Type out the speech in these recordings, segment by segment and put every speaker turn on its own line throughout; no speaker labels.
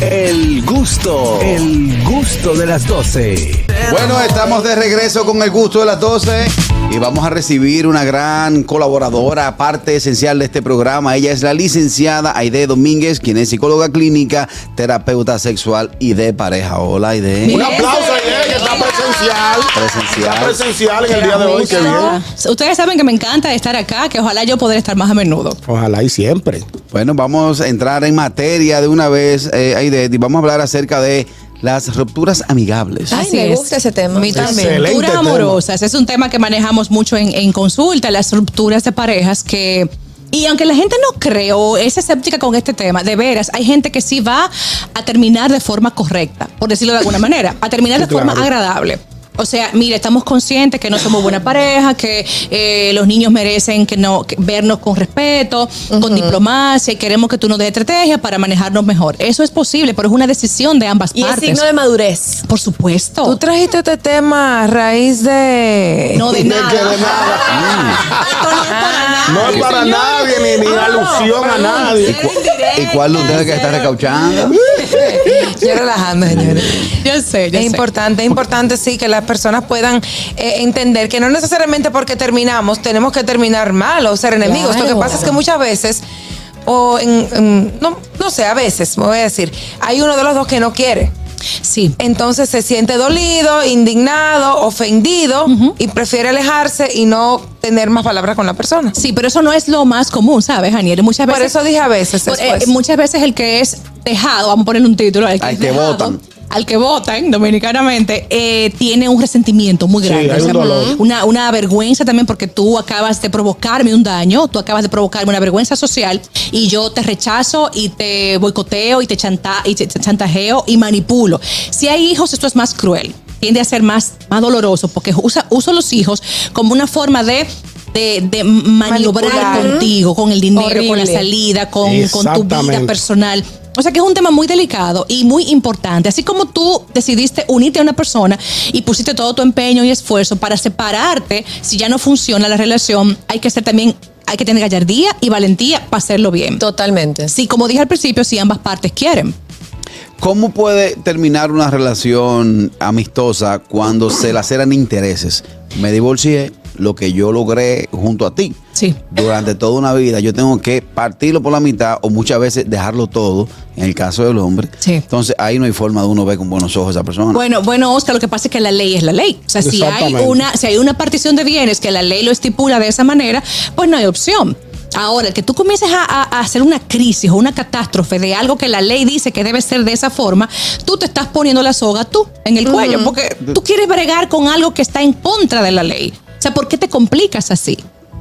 El gusto, el gusto de las 12.
Bueno, estamos de regreso con el gusto de las 12 y vamos a recibir una gran colaboradora, parte esencial de este programa. Ella es la licenciada Aide Domínguez, quien es psicóloga clínica, terapeuta sexual y de pareja. Hola, Aide.
Un aplauso presencial.
Presencial.
Está presencial en el día de hoy, qué bien.
Ustedes saben que me encanta estar acá, que ojalá yo poder estar más a menudo.
Ojalá y siempre.
Bueno, vamos a entrar en materia de una vez, eh, Aide, y vamos a hablar acerca de las rupturas amigables.
Ay,
Así
me
es.
gusta ese tema.
A mí también.
Excelente
Rupturas amorosas. Es un tema que manejamos mucho en, en consulta, las rupturas de parejas que. Y aunque la gente no cree o es escéptica con este tema, de veras, hay gente que sí va a terminar de forma correcta, por decirlo de alguna manera, a terminar de forma agradable. O sea, mire, estamos conscientes que no somos buena pareja, que eh, los niños merecen que no que vernos con respeto, con diplomacia, y queremos que tú nos des estrategia para manejarnos mejor. Eso es posible, pero es una decisión de ambas
Y es
partes.
signo de madurez.
Por supuesto.
Tú trajiste este tema a raíz de.
No de
De
nada.
que de nada.
No es para nada.
No es para
señor.
nadie, ni, ni
Ah,
alusión a nadie.
Era indirecta.
¿Y cuál de ustedes que está recauchando?
Yo relajando, señores.
Yo sé, yo
Es
sé.
importante, es importante sí que las personas puedan eh, entender que no necesariamente porque terminamos tenemos que terminar mal o ser enemigos. Lo que pasa es que muchas veces, o en, en- no, no sé, a veces, me voy a decir, hay uno de los dos que no quiere.
Sí.
Entonces se siente dolido, indignado, ofendido y prefiere alejarse y no tener más palabras con la persona.
Sí, pero eso no es lo más común, ¿sabes, Aniel? Muchas veces.
Por eso dije a veces.
por- eh,
después.
muchas veces el que es dejado, vamos a ponerle un título, al que,
Al votan.
Al que votan, dominicanamente, eh, tiene un resentimiento muy
Sí,
grande.
hay un dolor.
una, una vergüenza también porque tú acabas de provocarme un daño, tú acabas de provocarme una vergüenza social y yo te rechazo y te boicoteo y te, chanta, y te chantajeo y manipulo. Si hay hijos, esto es más cruel. Tiende a ser más, más doloroso porque usa, uso los hijos como una forma de de, de maniobrar
Manipular.
contigo, con el dinero, con la salida, con, con tu vida personal. O sea que es un tema muy delicado y muy importante. Así como tú decidiste unirte a una persona y pusiste todo tu empeño y esfuerzo para separarte, si ya no funciona la relación, hay que ser también, hay que tener gallardía y valentía para hacerlo bien.
Totalmente.
Sí, como dije al principio, si ambas partes quieren.
¿Cómo puede terminar una relación amistosa cuando se laceran intereses? Me divorcié, lo que yo logré junto a ti.
Sí.
Durante toda una vida yo tengo que partirlo por la mitad o muchas veces dejarlo todo, en el caso del hombre.
Sí.
Entonces ahí no hay forma de uno ver con buenos ojos a esa persona.
Bueno, bueno, Oscar, lo que pasa es que la ley es la ley. O sea, si hay una, si hay una partición de bienes que la ley lo estipula de esa manera, pues no hay opción. Ahora, que tú comiences a, a- a hacer una crisis o una catástrofe de algo que la ley dice que debe ser de esa forma, tú te estás poniendo la soga tú en el cuello, porque tú quieres bregar con algo que está en contra de la ley. O sea, ¿por qué te complicas así?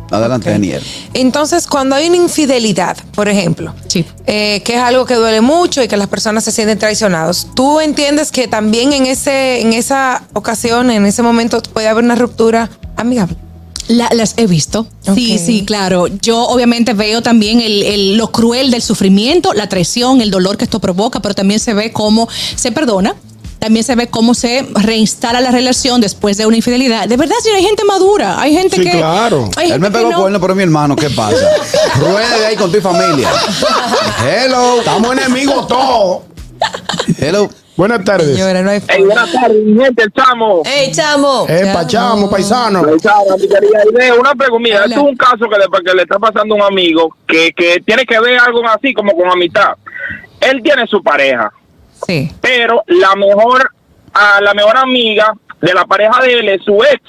Adelante, Daniel.
Entonces, cuando hay una infidelidad, por ejemplo,
Sí.
eh, que es algo que duele mucho y que las personas se sienten traicionados, ¿tú entiendes que también en, ese, en esa ocasión, en ese momento, puede haber una ruptura amigable?
La- las he visto. Sí,
Ok.
sí, claro. Yo obviamente veo también el, el- lo cruel del sufrimiento, la traición, el dolor que esto provoca, pero también se ve cómo se perdona. También se ve cómo se reinstala la relación después de una infidelidad. De verdad, sí, hay gente madura. Hay gente
Sí,
que.
claro.
hay
Él
gente
me pegó
no.
cuerno, pero mi hermano, ¿qué pasa? Rueda de ahí con tu familia. Hello.
Estamos enemigos todos.
Hello.
Buenas tardes.
Señora, no hay
Hey, buenas tardes, mi gente, el chamo.
¡Ey, chamo!
Eh, paisano.
El chamo, mi querida idea. Una pregunta,
Hola.
esto es un caso que le, que le está pasando a un amigo que, que tiene que ver algo así como con amistad. Él tiene su pareja,
Sí.
pero la mejor, a la mejor amiga de la pareja de él es su ex.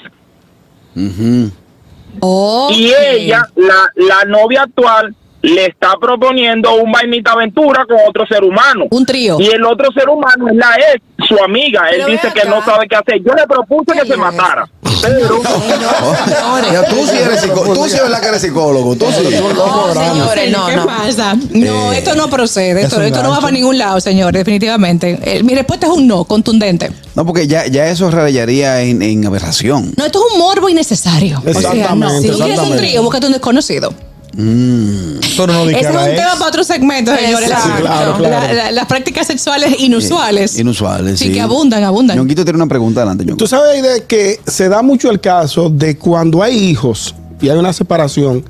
Y ella, la, la novia actual, le está proponiendo un vainita aventura con otro ser humano.
Un trío.
Y el otro ser humano es la ex, su amiga. Él
Pero
dice que no sabe qué hacer. Yo le propuse que se matara. Pero
Oh, tú sí eres psicólogo. Tú sí eres la que eres psicólogo. Tú sí.
No, señores, no,
¿Qué
no.
pasa? No,
Eh,
esto no procede.
es
Esto, no va para ningún lado, señor, definitivamente. Eh, mi respuesta es un no, contundente.
No, porque ya, ya eso rayaría en, en aberración.
No, esto es un morbo innecesario. O sea, no.
Exactamente,
Si tú quieres un
exactamente.
trío, búscate un desconocido.
Pero no
es un
ex.
tema para otro segmento, señores.
Sí, claro, claro.
la- la- las prácticas sexuales inusuales.
Inusuales, sí.
Sí, que abundan, abundan.
Ñonguito tiene una pregunta adelante.
Tú sabes de que se da mucho el caso de cuando hay hijos y hay una separación,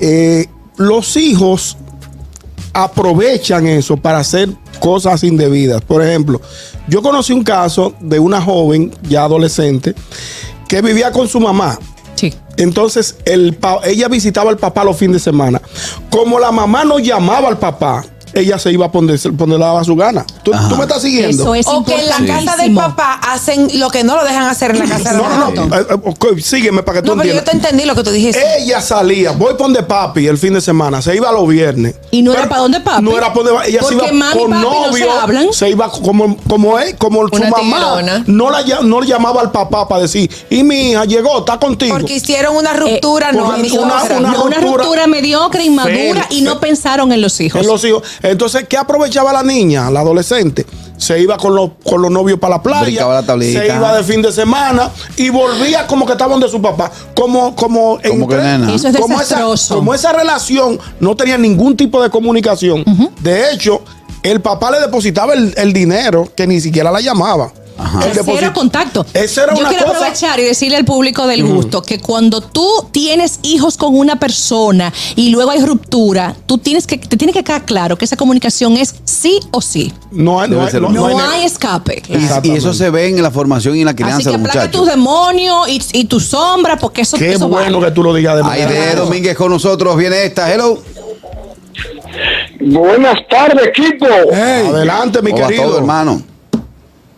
eh, los hijos aprovechan eso para hacer cosas indebidas. Por ejemplo, yo conocí un caso de una joven ya adolescente que vivía con su mamá. Entonces, el ella visitaba al papá los fines de semana. Como la mamá no llamaba al papá, ella se iba a poner, le daba su gana. ¿Tú, me estás siguiendo?
Eso es
O que en la casa del papá hacen lo que no lo dejan hacer en la casa de
No, no, no.
mamá.
eh, eh, ok, sígueme para que tú
No, pero yo te entendí lo que tú dijiste.
Ella salía, voy por donde papi el fin de semana, se iba los viernes.
¿Y no era
Pero
pa' donde papi?
No era para donde ella se
Porque
iba
mami y
con
papi no se
novio.
hablan.
se iba como, como él, como su
Una
mamá.
tiguerona.
No, la, no le llamaba al papá para decir, y mi hija llegó, está contigo.
Porque hicieron una ruptura no amistosa.
una- una-
No, una
ruptura-
ruptura mediocre, inmadura
Fe-
y no
fe-
pensaron en los hijos.
En los hijos. Entonces, ¿qué aprovechaba la niña, la adolescente? Se iba con los, con los novios para la playa.
La tablita.
Se iba de fin de semana y volvía como que estaban de su papá. Como, como,
Como que nena.
Eso es
como esa, como esa relación no tenía ningún tipo de comunicación. De hecho, el papá le depositaba el, el dinero que ni siquiera la llamaba.
Ajá.
El
Cero contacto.
Era
Yo
una
quiero
cosa-
aprovechar y decirle al público del gusto que cuando tú tienes hijos con una persona y luego hay ruptura, tú tienes que te tiene que quedar claro que esa comunicación es sí o sí.
No, hay- no, hay-
ser
no-
un-
No,
no hay-
hay escape.
Y- eso se ve en la formación y en la crianza
Así que
de los
aplaca
muchachos.
tus demonios y, y tu sombra, porque eso,
Qué
eso
bueno
vale.
que tú lo digas de
Aide. Domínguez con nosotros. Viene esta. Hello.
Buenas tardes, equipo.
Adelante, mi
¿Cómo va
querido.
todo, hermano?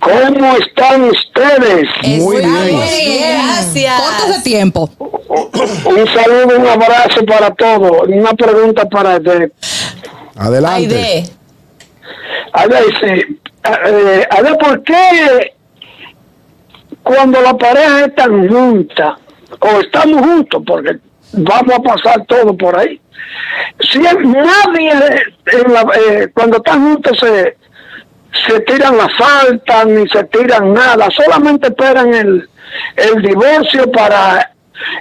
¿Cómo están ustedes?
Muy bien.
Gracias.
Cortos de tiempo.
Un saludo, un abrazo para todos. Una pregunta para este.
Adelante.
Aide.
A ver, sí, eh, a ver, ¿por qué cuando la pareja están juntas o estamos juntos, porque vamos a pasar todo por ahí, si nadie en la- eh, cuando están juntos se, se tiran la falta ni se tiran nada, solamente esperan el, el divorcio para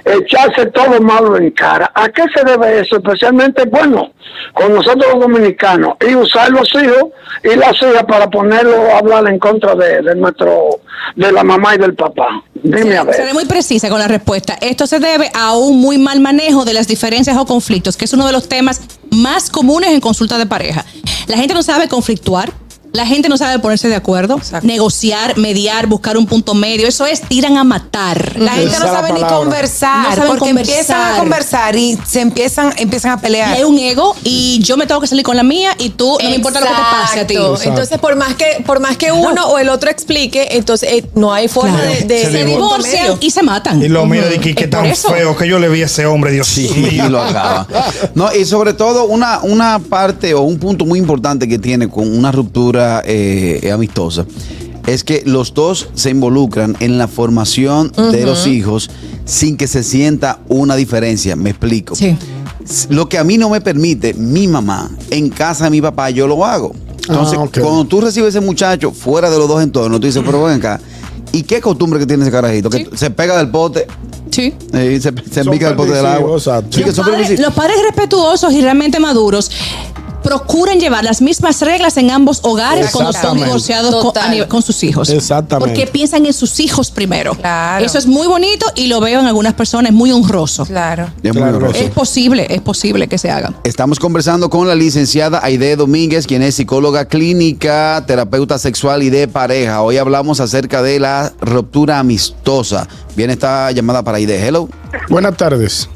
echarse todo malo en cara. ¿A qué se debe eso? Especialmente, bueno, con nosotros los dominicanos, y usar los hijos y las hijas para ponerlo a hablar en contra de, de nuestro, de la mamá y del papá. Dime a ver.
Seré muy precisa con la respuesta. Esto se debe a un muy mal manejo de las diferencias o conflictos, que es uno de los temas más comunes en consulta de pareja. La gente no sabe conflictuar. La gente no sabe ponerse de acuerdo,
Exacto.
negociar, mediar, buscar un punto medio. Eso es tiran a matar.
La gente
Esa
no sabe ni conversar,
No saben
porque
conversar.
empiezan a conversar y se empiezan, empiezan a
Y
pelear.
hay un ego y yo me tengo que salir con la mía y tú no me importa lo que te pase a ti.
Exacto. Entonces, por más que por más que uno o el otro explique, entonces eh, no hay forma
Claro.
de, de-
se
de-
divorcian y se matan.
Y lo mío de que, que tan
eso.
feo que yo le vi a ese hombre, Dios
Sí,
mío.
y lo acaba. No, y sobre todo una, una parte o un punto muy importante que tiene con una ruptura eh, amistosa es que los dos se involucran en la formación de los hijos sin que se sienta una diferencia. Me explico.
Sí.
Lo que a mí no me permite mi mamá en casa de mi papá, yo lo hago. Entonces,
Ah,
cuando tú recibes ese muchacho fuera de los dos entornos, tú dices, pero ven acá. ¿Y qué costumbre que tiene ese carajito? Que se pega del pote,
Sí.
eh, se, se embica del pote del agua. Sí, que son
padres, los padres respetuosos y realmente maduros procuran llevar las mismas reglas en ambos hogares cuando son divorciados con, a con sus hijos.
Exactamente.
Porque piensan en sus hijos primero.
Claro.
Eso es muy bonito y lo veo en algunas personas, es muy honroso.
Claro.
Es muy honroso.
Es posible, es posible que se haga.
Estamos conversando con la licenciada Aide Domínguez, quien es psicóloga clínica, terapeuta sexual y de pareja. Hoy hablamos acerca de la ruptura amistosa. Viene esta llamada para Aide. Hello.
Buenas tardes.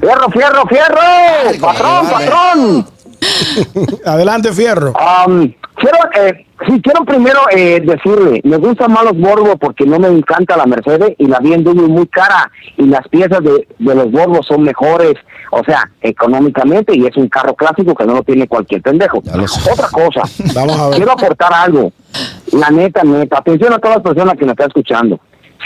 Fierro, fierro, fierro. Patrón,
vale.
patrón.
Adelante, Fierro.
Am, quiero, eh, sí, quiero primero eh, decirle, me gustan más los Volvo porque no me encanta la Mercedes y la BMW muy cara y las piezas de, de los Volvo son mejores, o sea, económicamente y es un carro clásico que no lo tiene cualquier pendejo. Otra cosa,
Vamos a ver.
quiero aportar algo. La neta, neta, atención a todas las personas que me están escuchando.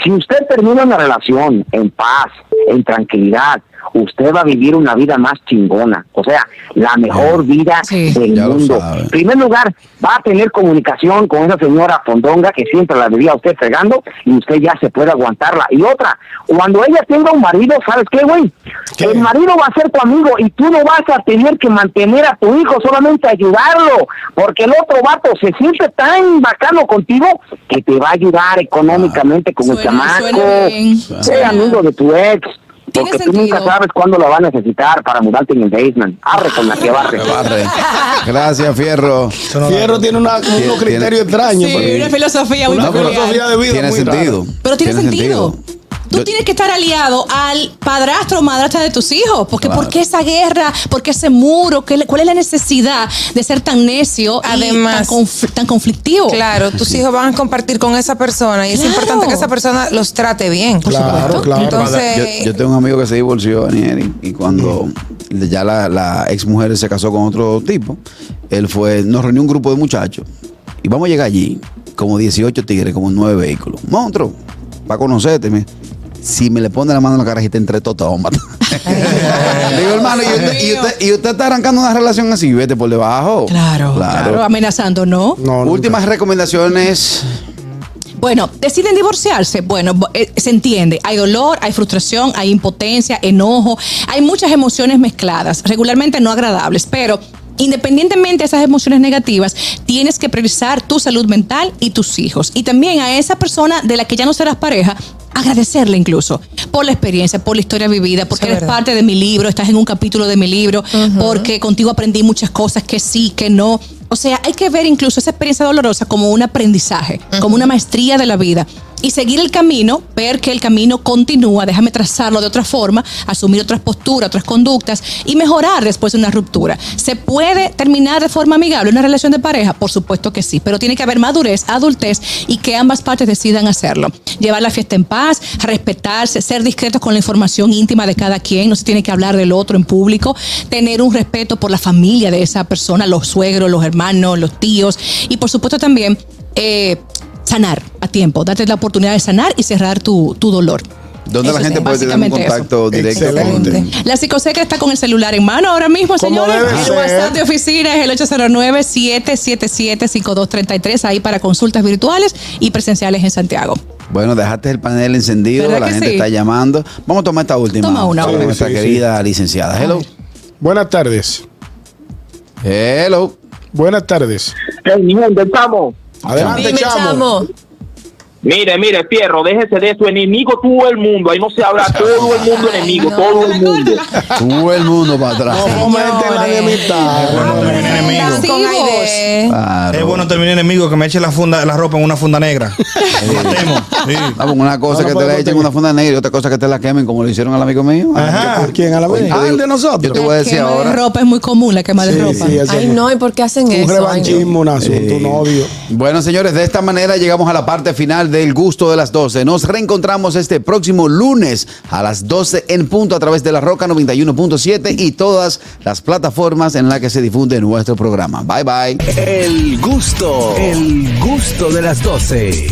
Si usted termina una relación en paz, en tranquilidad, usted va a vivir una vida más chingona. O sea, la mejor vida
Sí.
del
Ya
mundo. En primer lugar, va a tener comunicación con esa señora fondonga que siempre la debía usted fregando y usted ya se puede aguantarla. Y otra, cuando ella tenga un marido, ¿sabes qué, güey? El marido va a ser tu amigo y tú no vas a tener que mantener a tu hijo, solamente ayudarlo, porque el otro vato se siente tan bacano contigo que te va a ayudar económicamente con el chamaco.
Suena-
amigo de tu ex.
Tiene
Porque tú nunca sabes cuándo lo vas a necesitar para mudarte en el basement. Arre con la que barre.
Gracias, Fierro.
Fierro tiene una,
Tiene-
criterios extraños.
Sí,
pero-
una filosofía muy
una
peculiar.
filosofía de vida
Tiene
muy
sentido.
rara.
Pero tiene, sentido. Tú tienes que estar aliado al padrastro o madrastra de tus hijos. Porque
Claro.
¿por qué esa guerra? ¿Por qué ese muro? ¿Qué ¿Cuál es la necesidad de ser tan necio y
Además-
tan, conf- tan conflictivo?
Claro, tus hijos van a compartir con esa persona y es importante que esa persona los trate bien.
Claro, claro.
Entonces,
Yo, yo tengo un amigo que se divorció, Daniel, y, y cuando ya la, la ex mujer se casó con otro tipo, él fue, nos reunió un grupo de muchachos y vamos a llegar allí, como 18 tigres, como nueve vehículos. Monstruo, para conocerte, si me le pone la mano en la cara y te entre todo, te vamos a matar. Le digo, hermano, ¿y usted, y, usted, y usted está arrancando una relación así, vete por debajo.
Claro, claro, amenazando, ¿no?
No, nunca.
Últimas recomendaciones.
Bueno, deciden divorciarse. Bueno, eh, se entiende. Hay dolor, hay frustración, hay impotencia, enojo, hay muchas emociones mezcladas, regularmente no agradables, pero independientemente de esas emociones negativas, tienes que priorizar tu salud mental y tus hijos. Y también a esa persona de la que ya no serás pareja, agradecerle incluso por la experiencia, por la historia vivida, porque
es
eres
verdad.
parte de mi libro, estás en un capítulo de mi libro, porque contigo aprendí muchas cosas que sí, que no. O sea, hay que ver incluso esa experiencia dolorosa como un aprendizaje, como una maestría de la vida. Y seguir el camino, ver que el camino continúa, déjame trazarlo de otra forma, asumir otras posturas, otras conductas y mejorar después de una ruptura. ¿Se puede terminar de forma amigable una relación de pareja? Por supuesto que sí, pero tiene que haber madurez, adultez y que ambas partes decidan hacerlo. Llevar la fiesta en paz, respetarse, ser discretos con la información íntima de cada quien, no se tiene que hablar del otro en público, tener un respeto por la familia de esa persona, los suegros, los hermanos, los tíos y por supuesto también eh, sanar a tiempo, darte la oportunidad de sanar y cerrar tu, tu dolor.
¿Dónde
Eso
la gente puede tener un
básicamente eso.
contacto directo
Excelente.
con
La psicoseca está con el celular en mano ahora mismo, señores.
debe
El. WhatsApp de oficina es el 809-777-5233, ahí para consultas virtuales y presenciales en Santiago.
Bueno, dejaste el panel encendido,
¿Verdad
la gente
sí?
está llamando. Vamos a tomar esta última.
Toma una.
con
Sí,
nuestra
sí,
querida licenciada. Hello.
Buenas tardes.
Hello.
Buenas tardes.
¿Qué estamos?
Adelante,
Dime,
chamo.
chamo.
Mire, mire, Fierro, déjese de eso. Enemigo todo el mundo. Ahí no se habla. Todo el mundo enemigo. todo el mundo.
Todo el mundo para atrás.
No fomenten la
Señores.
enemistad.
Bueno, terminé enemigo.
Claro.
Es bueno terminar enemigo que me eche la funda, la ropa en una funda negra. Sí.
Vamos, una cosa
No, no
que te la echen
tener.
una funda negra y otra cosa que te la quemen como lo hicieron al amigo mío.
Ajá.
¿Por quién? ¿A la vez?
Yo
Ah,
te
el de nosotros.
Yo te voy a decir ahora.
de ropa es muy común, la quema de
Sí,
ropa.
sí,
Ay,
es
no, ¿y por qué hacen
un
eso? No.
revanchismo, un asunto, un odio.
Bueno, señores, de esta manera llegamos a la parte del gusto de las 12. Nos reencontramos este próximo lunes a las 12 en punto a través de la Roca 91.7 y todas las plataformas en las que se difunde nuestro programa. Bye bye.
El gusto, el gusto de las 12.